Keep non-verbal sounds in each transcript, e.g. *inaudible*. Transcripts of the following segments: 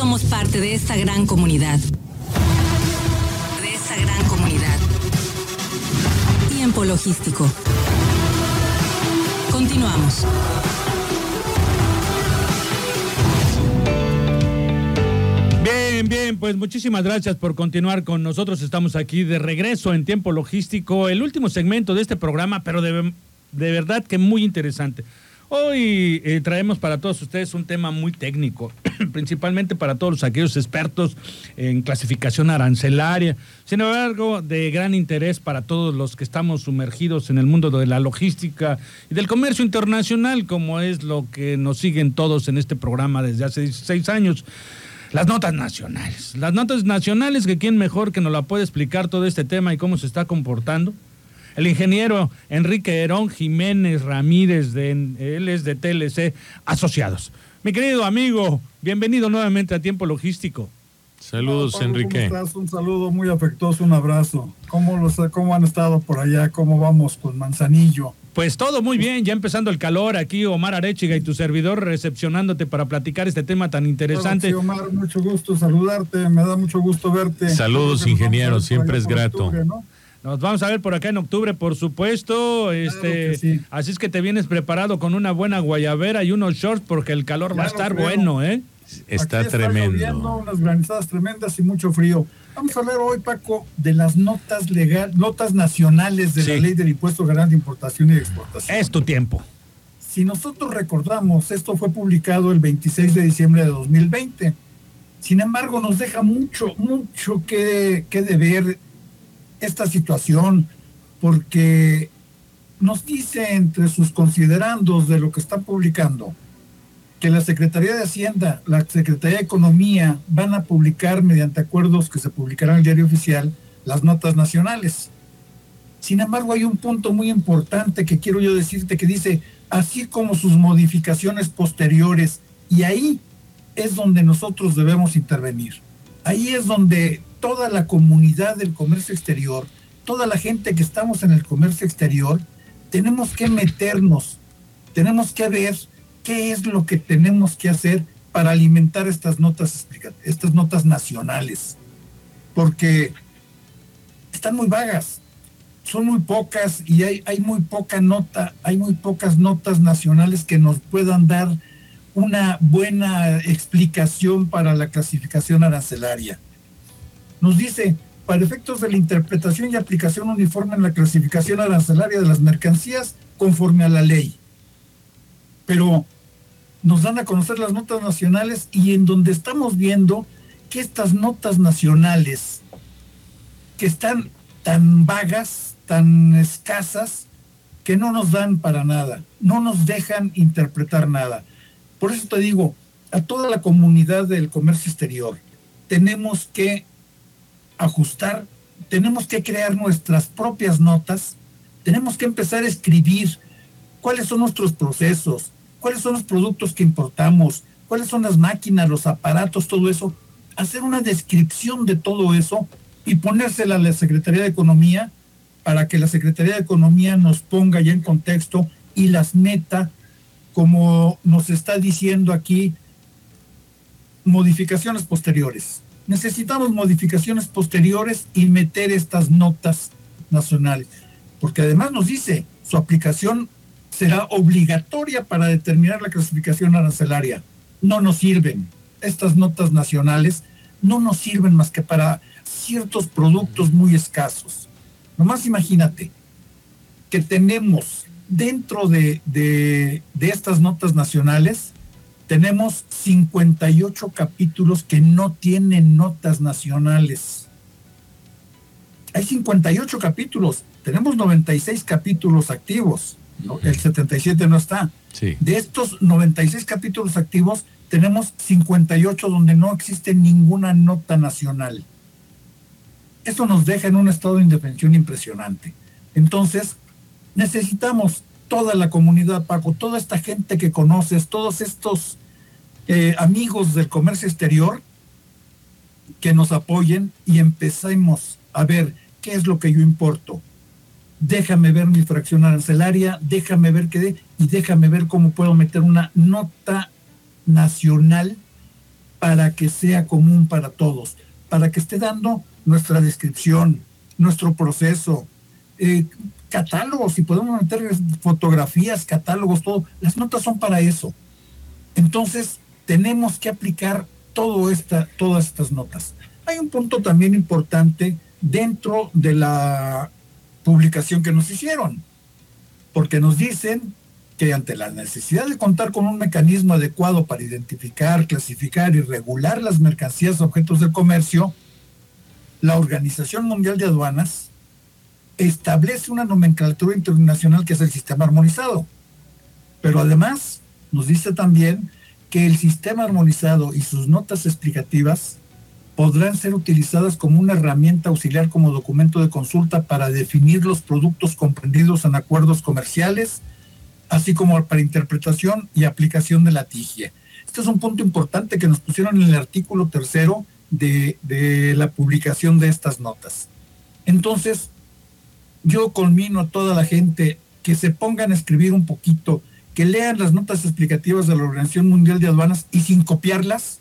somos parte de esta gran comunidad. De esta gran comunidad. Tiempo logístico. Continuamos. Bien, bien, pues muchísimas gracias por continuar con nosotros. Estamos aquí de regreso en tiempo logístico, el último segmento de este programa, pero de, de verdad que muy interesante. Hoy eh, traemos para todos ustedes un tema muy técnico, *laughs* principalmente para todos aquellos expertos en clasificación arancelaria. Sin embargo, de gran interés para todos los que estamos sumergidos en el mundo de la logística y del comercio internacional, como es lo que nos siguen todos en este programa desde hace 16 años. Las notas nacionales. Las notas nacionales, que quién mejor que nos la puede explicar todo este tema y cómo se está comportando el ingeniero Enrique Herón Jiménez Ramírez, de, él es de TLC Asociados. Mi querido amigo, bienvenido nuevamente a Tiempo Logístico. Saludos, Enrique. ¿cómo estás? Un saludo muy afectuoso, un abrazo. ¿Cómo, los, ¿Cómo han estado por allá? ¿Cómo vamos con Manzanillo? Pues todo muy bien, ya empezando el calor aquí, Omar Arechiga y tu servidor recepcionándote para platicar este tema tan interesante. sí, Omar, mucho gusto saludarte, me da mucho gusto verte. Saludos, ingeniero, siempre es grato. Nos vamos a ver por acá en octubre, por supuesto. Este, Así es que te vienes preparado con una buena guayabera y unos shorts porque el calor va a estar bueno, ¿eh? Está tremendo. unas granizadas tremendas y mucho frío. Vamos a hablar hoy, Paco, de las notas legal, notas nacionales de la ley del impuesto general de importación y exportación. Es tu tiempo. Si nosotros recordamos, esto fue publicado el 26 de diciembre de 2020. Sin embargo, nos deja mucho, mucho que, que deber esta situación porque nos dice entre sus considerandos de lo que está publicando que la Secretaría de Hacienda, la Secretaría de Economía van a publicar mediante acuerdos que se publicarán en el diario oficial las notas nacionales. Sin embargo, hay un punto muy importante que quiero yo decirte que dice, así como sus modificaciones posteriores, y ahí es donde nosotros debemos intervenir. Ahí es donde toda la comunidad del comercio exterior, toda la gente que estamos en el comercio exterior, tenemos que meternos, tenemos que ver qué es lo que tenemos que hacer para alimentar estas notas, estas notas nacionales, porque están muy vagas, son muy pocas y hay, muy poca nota, hay muy pocas notas nacionales que nos puedan dar una buena explicación para la clasificación arancelaria nos dice, para efectos de la interpretación y aplicación uniforme en la clasificación arancelaria de las mercancías conforme a la ley. Pero nos dan a conocer las notas nacionales y en donde estamos viendo que estas notas nacionales, que están tan vagas, tan escasas, que no nos dan para nada, no nos dejan interpretar nada. Por eso te digo, a toda la comunidad del comercio exterior, tenemos que ajustar, tenemos que crear nuestras propias notas, tenemos que empezar a escribir cuáles son nuestros procesos, cuáles son los productos que importamos, cuáles son las máquinas, los aparatos, todo eso, hacer una descripción de todo eso y ponérsela a la Secretaría de Economía para que la Secretaría de Economía nos ponga ya en contexto y las meta, como nos está diciendo aquí, modificaciones posteriores. Necesitamos modificaciones posteriores y meter estas notas nacionales, porque además nos dice, su aplicación será obligatoria para determinar la clasificación arancelaria. No nos sirven. Estas notas nacionales no nos sirven más que para ciertos productos muy escasos. Nomás imagínate que tenemos dentro de, de, de estas notas nacionales tenemos 58 capítulos que no tienen notas nacionales. Hay 58 capítulos, tenemos 96 capítulos activos, el 77 no está. De estos 96 capítulos activos, tenemos 58 donde no existe ninguna nota nacional. Esto nos deja en un estado de indefensión impresionante. Entonces, necesitamos toda la comunidad, Paco, toda esta gente que conoces, todos estos eh, amigos del comercio exterior que nos apoyen y empecemos a ver qué es lo que yo importo. Déjame ver mi fracción arancelaria, déjame ver qué de, y déjame ver cómo puedo meter una nota nacional para que sea común para todos, para que esté dando nuestra descripción, nuestro proceso, eh, catálogos, si podemos meter fotografías, catálogos, todo. Las notas son para eso. Entonces, tenemos que aplicar todo esta, todas estas notas. Hay un punto también importante dentro de la publicación que nos hicieron, porque nos dicen que ante la necesidad de contar con un mecanismo adecuado para identificar, clasificar y regular las mercancías objetos de comercio, la Organización Mundial de Aduanas establece una nomenclatura internacional que es el sistema armonizado. Pero además nos dice también que el sistema armonizado y sus notas explicativas podrán ser utilizadas como una herramienta auxiliar como documento de consulta para definir los productos comprendidos en acuerdos comerciales así como para interpretación y aplicación de la TIGIE. Este es un punto importante que nos pusieron en el artículo tercero de, de la publicación de estas notas. Entonces, yo colmino a toda la gente que se pongan a escribir un poquito, que lean las notas explicativas de la Organización Mundial de Aduanas y sin copiarlas,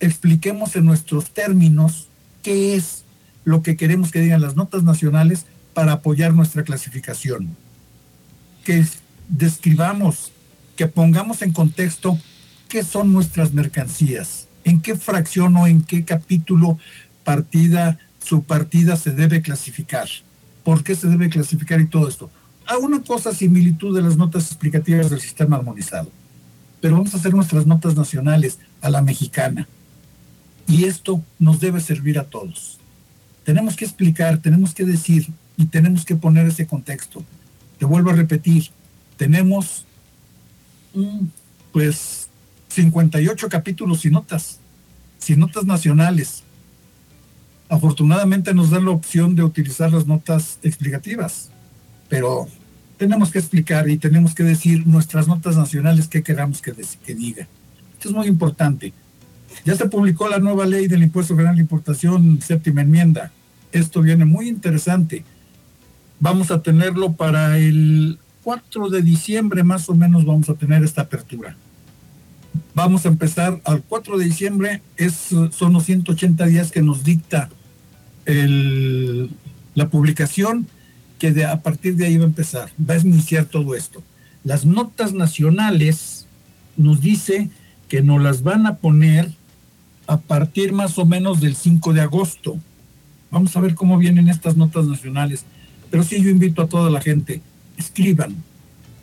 expliquemos en nuestros términos qué es lo que queremos que digan las notas nacionales para apoyar nuestra clasificación. Que describamos, que pongamos en contexto qué son nuestras mercancías, en qué fracción o en qué capítulo, partida, su partida se debe clasificar, por qué se debe clasificar y todo esto. A una cosa similitud de las notas explicativas del sistema armonizado, pero vamos a hacer nuestras notas nacionales a la mexicana. Y esto nos debe servir a todos. Tenemos que explicar, tenemos que decir y tenemos que poner ese contexto. Te vuelvo a repetir, tenemos pues 58 capítulos y notas, sin notas nacionales. Afortunadamente nos da la opción de utilizar las notas explicativas, pero tenemos que explicar y tenemos que decir nuestras notas nacionales qué queramos que, que diga. Esto es muy importante. Ya se publicó la nueva ley del impuesto general de importación, séptima enmienda. Esto viene muy interesante. Vamos a tenerlo para el 4 de diciembre más o menos vamos a tener esta apertura. Vamos a empezar al 4 de diciembre, es, son los 180 días que nos dicta la publicación, que a partir de ahí va a empezar, va a iniciar todo esto. Las notas nacionales nos dice que nos las van a poner a partir más o menos del 5 de agosto. Vamos a ver cómo vienen estas notas nacionales. Pero sí, yo invito a toda la gente, escriban,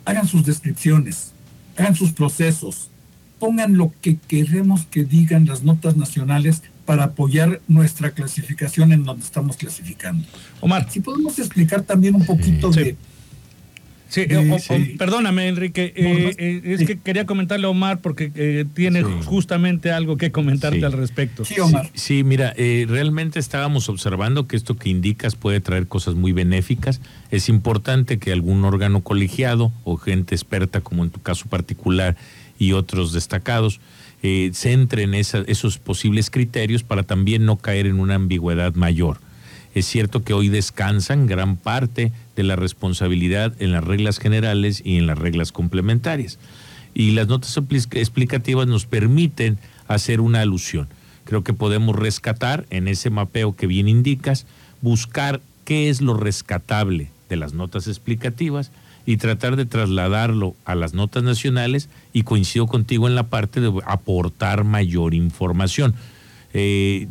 hagan sus descripciones, hagan sus procesos, pongan lo que queremos que digan las notas nacionales para apoyar nuestra clasificación en donde estamos clasificando. Omar. Si podemos explicar también un poquito de Sí, eh, perdóname, Enrique. Eh, eh, es que quería comentarle a Omar porque tiene justamente algo que comentarte al respecto. Sí, Omar. Sí, mira, realmente estábamos observando que esto que indicas puede traer cosas muy benéficas. Es importante que algún órgano colegiado o gente experta, como en tu caso particular y otros destacados, centren esos posibles criterios para también no caer en una ambigüedad mayor. Es cierto que hoy descansan gran parte de la responsabilidad en las reglas generales y en las reglas complementarias. Y las notas explicativas nos permiten hacer una alusión. Creo que podemos rescatar en ese mapeo que bien indicas, buscar qué es lo rescatable de las notas explicativas y tratar de trasladarlo a las notas nacionales y coincido contigo en la parte de aportar mayor información. Eh,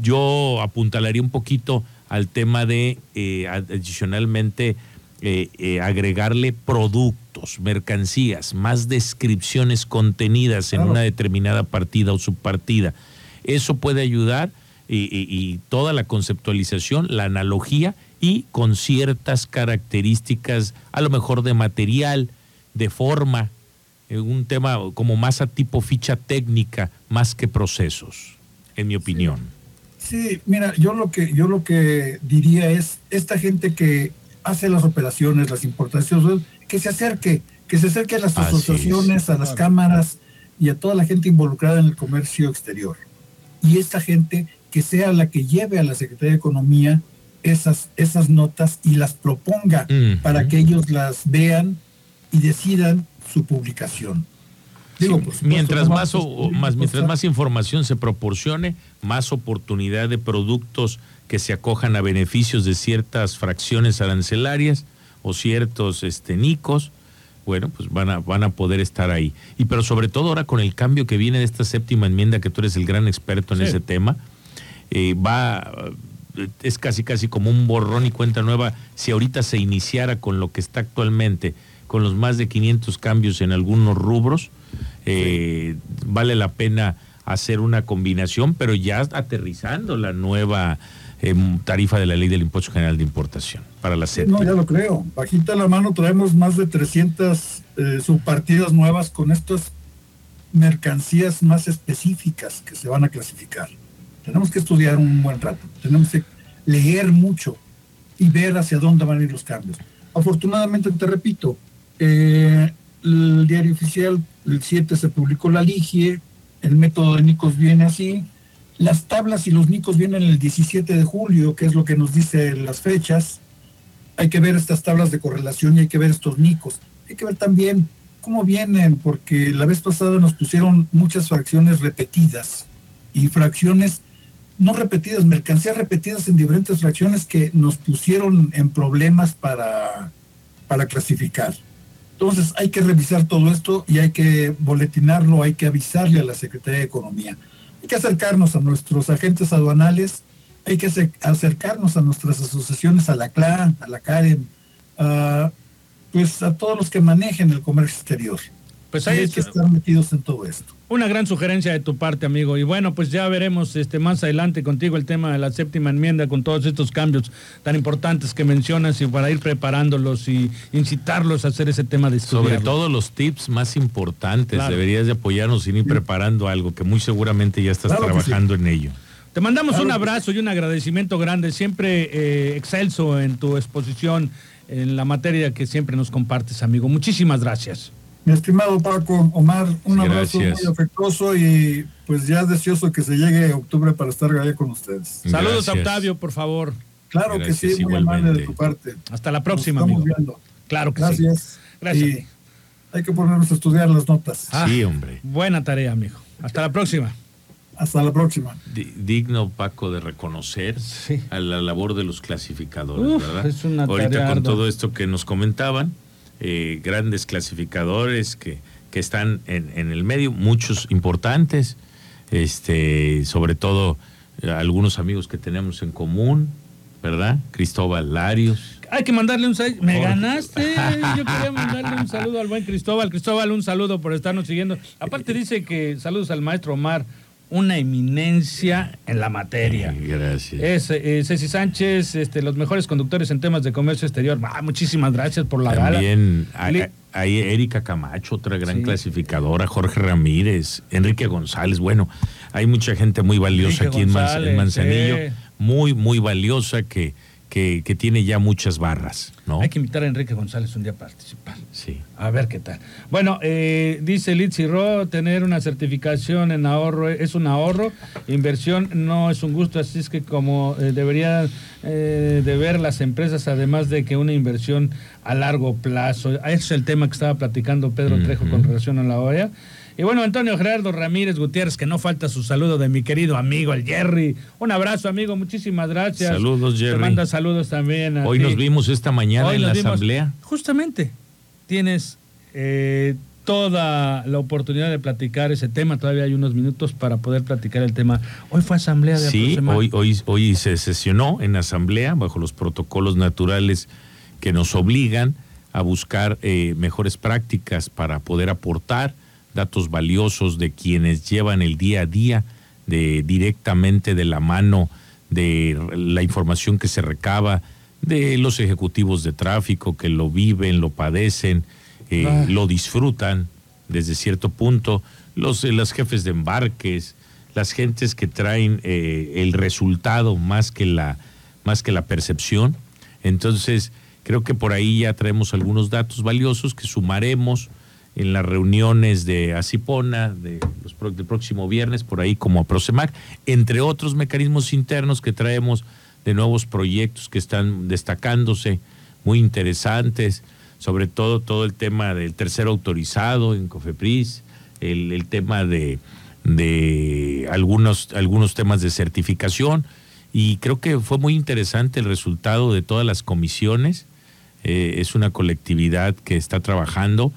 yo apuntalaría un poquito al tema de eh, adicionalmente eh, eh, agregarle productos, mercancías, más descripciones contenidas en una determinada partida o subpartida. Eso puede ayudar y, toda la conceptualización, la analogía y con ciertas características, a lo mejor de material, de forma, un tema como más a tipo ficha técnica, más que procesos, en mi opinión. Sí, mira, yo lo que yo lo que diría es esta gente que hace las operaciones, las importaciones, que se acerque, que se acerque a las asociaciones, a las cámaras y a toda la gente involucrada en el comercio exterior. Y esta gente que sea la que lleve a la Secretaría de Economía esas, esas notas y las proponga para que ellos las vean y decidan su publicación. Digo, por supuesto, mientras más, o- mientras más información se proporcione, más oportunidad de productos que se acojan a beneficios de ciertas fracciones arancelarias o ciertos este nicos, bueno, pues van a van a poder estar ahí. Y pero sobre todo ahora con el cambio que viene de esta séptima enmienda que tú eres el gran experto en Sí. ese tema, eh, va eh, es casi casi como un borrón y cuenta nueva si ahorita se iniciara con lo que está actualmente con los más de 500 cambios en algunos rubros eh, vale la pena hacer una combinación pero ya aterrizando la nueva eh, tarifa de la ley del impuesto general de importación para la séptima No, ya lo creo. Bajita la mano traemos más de 300 eh, subpartidas nuevas con estas mercancías más específicas que se van a clasificar. Tenemos que estudiar un buen rato, tenemos que leer mucho y ver hacia dónde van a ir los cambios. Afortunadamente, te repito, eh, el diario oficial, el 7 se publicó la ligie, el método de Nicos viene así, las tablas y los Nicos vienen el 17 de julio, que es lo que nos dice las fechas, hay que ver estas tablas de correlación y hay que ver estos nicos. Hay que ver también cómo vienen, porque la vez pasada nos pusieron muchas fracciones repetidas y fracciones no repetidas, mercancías repetidas en diferentes fracciones que nos pusieron en problemas para, para clasificar. Entonces hay que revisar todo esto y hay que boletinarlo, hay que avisarle a la Secretaría de Economía. Hay que acercarnos a nuestros agentes aduanales, hay que acer- acercarnos a nuestras asociaciones, a la CLA, a la CAREM, a, pues a todos los que manejen el comercio exterior. Pues Y hay que estar metidos en todo esto. una gran sugerencia de tu parte, amigo. Y bueno, pues ya veremos este más adelante contigo el tema de la séptima enmienda con todos estos cambios tan importantes que mencionas y para ir preparándolos y incitarlos a hacer ese tema de estudiarlo. Sobre todo los tips más importantes. Claro. Deberías de apoyarnos sin ir preparando algo que muy seguramente ya estás Claro trabajando en ello. Te mandamos Claro un abrazo y un agradecimiento grande, siempre eh, excelso en tu exposición en la materia que siempre nos compartes, amigo. Muchísimas gracias. Mi estimado Paco, Omar, un abrazo gracias. muy afectuoso y pues ya deseoso que se llegue a octubre para estar allá con ustedes. Saludos a. Octavio, por favor. Claro Gracias, que sí, muy amable de tu parte. Hasta la Nos próxima, estamos amigo. viendo. Claro que Gracias. sí. Gracias. Y hay que ponernos a estudiar las notas. Ah. Sí, hombre. Buena tarea, amigo. Hasta la próxima. Hasta la próxima. Di- digno, Paco, de reconocer Sí. a la labor de los clasificadores, Uf, ¿verdad? es una Ahorita tarea con ardua. todo esto que nos comentaban, eh, grandes clasificadores que, que están en, en el medio, muchos importantes, este, sobre todo eh, algunos amigos que tenemos en común, ¿verdad? Cristóbal Larios. Hay que mandarle un saludo. Me ganaste. Yo quería mandarle un saludo al buen Cristóbal. Cristóbal, un saludo por estarnos siguiendo. Aparte dice que saludos al maestro Omar, una eminencia en la materia. Eh, Gracias. Es eh, Ceci Sánchez, este, los mejores conductores en temas de comercio exterior. Ah, muchísimas gracias por la. También hay, Erika Camacho, otra gran Sí. clasificadora, Jorge Ramírez, Enrique González. Bueno, hay mucha gente muy valiosa Enrique aquí en, Manz- González, en Manzanillo, sí. muy, muy valiosa que, que, que tiene ya muchas barras, ¿no? Hay que invitar a Enrique González un día a participar. Sí. A ver qué tal. Bueno, eh, dice Litsi Ro, tener una certificación en ahorro es un ahorro, inversión no es un gusto, así es que como eh, deberían eh, de ver las empresas, además de que una inversión a largo plazo. Ese es el tema que estaba platicando Pedro Trejo con relación a la OEA. Y bueno, Antonio Gerardo Ramírez Gutiérrez, que no falta su saludo de mi querido amigo, el Jerry. Un abrazo, amigo, muchísimas gracias. Saludos, Te Jerry. manda saludos también. a Hoy ti. nos vimos esta mañana Hoy en la vimos- asamblea. Justamente, tienes eh, toda la oportunidad de platicar ese tema. Todavía hay unos minutos para poder platicar el tema. Hoy fue asamblea de Sí, hoy, hoy, hoy se sesionó en asamblea bajo los protocolos naturales que nos obligan a buscar eh, mejores prácticas para poder aportar datos valiosos de quienes llevan el día a día de directamente de la mano de la información que se recaba de los ejecutivos de tráfico que lo viven, lo padecen, eh, Ah. lo disfrutan desde cierto punto, los, eh, los jefes de embarques, las gentes que traen eh, el resultado más que la más que la percepción. Entonces, creo que por ahí ya traemos algunos datos valiosos que sumaremos en las reuniones de Asipona de los del próximo viernes, por ahí como a Prosemac, entre otros mecanismos internos que traemos de nuevos proyectos que están destacándose, muy interesantes, sobre todo todo el tema del tercero autorizado en Cofepris, el, el tema de, de algunos, algunos temas de certificación y creo que fue muy interesante el resultado de todas las comisiones. Eh, es una colectividad que está trabajando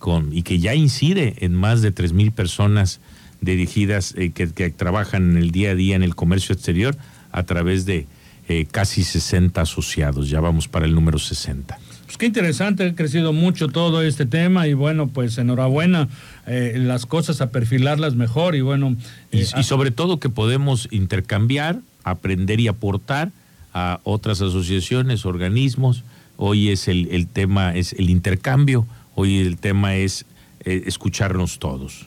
con, y que ya incide en más de tres mil personas dirigidas eh, que, que, trabajan en el día a día en el comercio exterior a través de eh, casi 60 asociados. Ya vamos para el número 60. Pues qué interesante, ha crecido mucho todo este tema y bueno, pues enhorabuena, eh, las cosas a perfilarlas mejor y bueno. Eh, y, y, sobre todo que podemos intercambiar, aprender y aportar a otras asociaciones, organismos. Hoy es el, el tema, es el intercambio, hoy el tema es eh, escucharnos todos.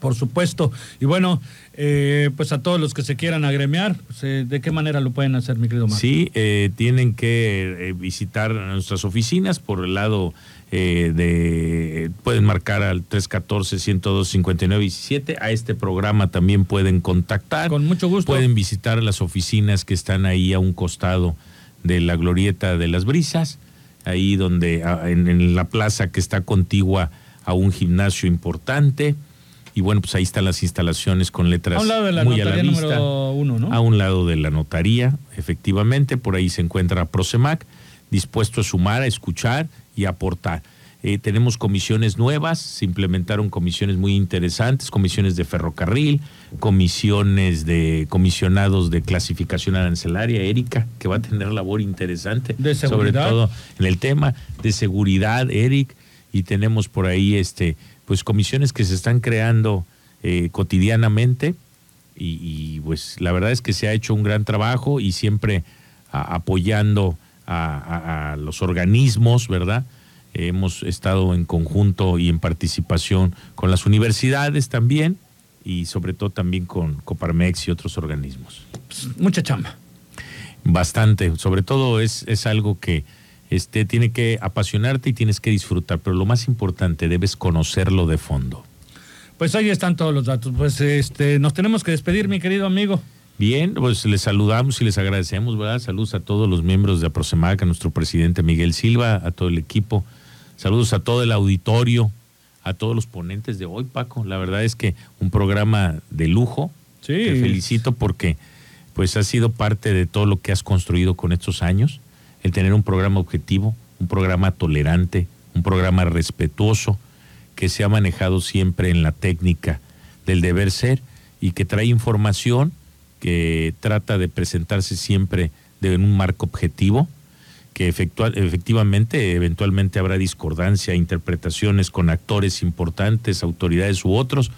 Por supuesto. Y bueno, eh, pues a todos los que se quieran agremiar, pues, eh, ¿de qué manera lo pueden hacer, mi querido Marco? Sí, eh, tienen que visitar nuestras oficinas por el lado de. Pueden marcar al 314-102-5917. A este programa también pueden contactar. Con mucho gusto. Pueden visitar las oficinas que están ahí a un costado de la Glorieta de las Brisas, ahí donde, en, en la plaza que está contigua a un gimnasio importante y bueno, pues ahí están las instalaciones con letras a un lado de la muy notaría a la vista. uno, ¿no? A un lado de la notaría, efectivamente, por ahí se encuentra Prosemac, dispuesto a sumar, a escuchar y a aportar. Eh, tenemos comisiones nuevas, se implementaron comisiones muy interesantes, comisiones de ferrocarril, comisiones de comisionados de clasificación arancelaria, Erika, que va a tener labor interesante, de sobre todo en el tema de seguridad, Eric, y tenemos por ahí este pues comisiones que se están creando eh, cotidianamente. Y, y, pues la verdad es que se ha hecho un gran trabajo y siempre a, apoyando a, a, a, los organismos, ¿verdad? Hemos estado en conjunto y en participación con las universidades también y sobre todo también con Coparmex y otros organismos. Pues, mucha chamba. Bastante, sobre todo es, es algo que este, tiene que apasionarte y tienes que disfrutar, pero lo más importante, debes conocerlo de fondo. Pues ahí están todos los datos. Pues este, nos tenemos que despedir, mi querido amigo. Bien, pues les saludamos y les agradecemos, ¿verdad? Saludos a todos los miembros de Aprosemac, a nuestro presidente Miguel Silva, a todo el equipo. Saludos a todo el auditorio, a todos los ponentes de hoy, Paco. La verdad es que un programa de lujo. Sí. Te felicito porque pues ha sido parte de todo lo que has construido con estos años el tener un programa objetivo, un programa tolerante, un programa respetuoso, que se ha manejado siempre en la técnica del deber ser y que trae información que trata de presentarse siempre de, en un marco objetivo, que efectua, efectivamente eventualmente habrá discordancia, interpretaciones con actores importantes, autoridades u otros,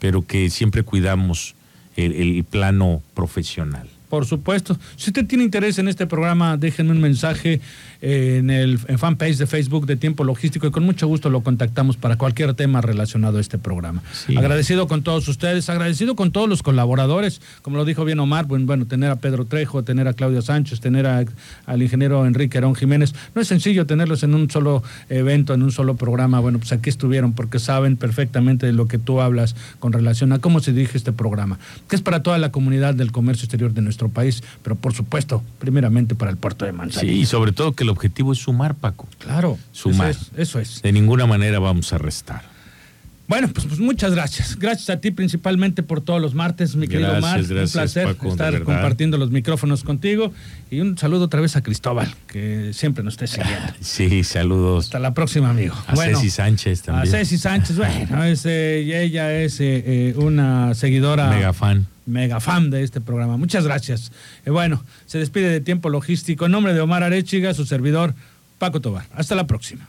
pero que siempre cuidamos el, el plano profesional. Por supuesto. Si usted tiene interés en este programa, déjenme un mensaje eh, en el en fanpage de Facebook de Tiempo Logístico y con mucho gusto lo contactamos para cualquier tema relacionado a este programa. Sí. Agradecido con todos ustedes, agradecido con todos los colaboradores, como lo dijo bien Omar, bueno, bueno tener a Pedro Trejo, tener a Claudia Sánchez, tener a, al ingeniero Enrique Herón Jiménez. No es sencillo tenerlos en un solo evento, en un solo programa. Bueno, pues aquí estuvieron porque saben perfectamente de lo que tú hablas con relación a cómo se dirige este programa, que es para toda la comunidad del comercio exterior de nuestro país, pero por supuesto, primeramente para el puerto de Manzanillo. Sí, y sobre todo que el objetivo es sumar, Paco. Claro, sumar. Eso es, eso es. De ninguna manera vamos a restar. Bueno, pues, pues, muchas gracias. Gracias a ti principalmente por todos los martes, mi querido. Gracias, un placer Paco, estar compartiendo los micrófonos contigo. Y un saludo otra vez a Cristóbal, que siempre nos esté siguiendo. *laughs* Sí, saludos. Hasta la próxima, amigo. A bueno, Ceci Sánchez también. A Ceci Sánchez, bueno, *laughs* es, eh, ella es eh, una seguidora. Mega fan mega fan de este programa. Muchas gracias. Eh, bueno, se despide de Tiempo Logístico. En nombre de Omar Arechiga, su servidor, Paco Tobar. Hasta la próxima.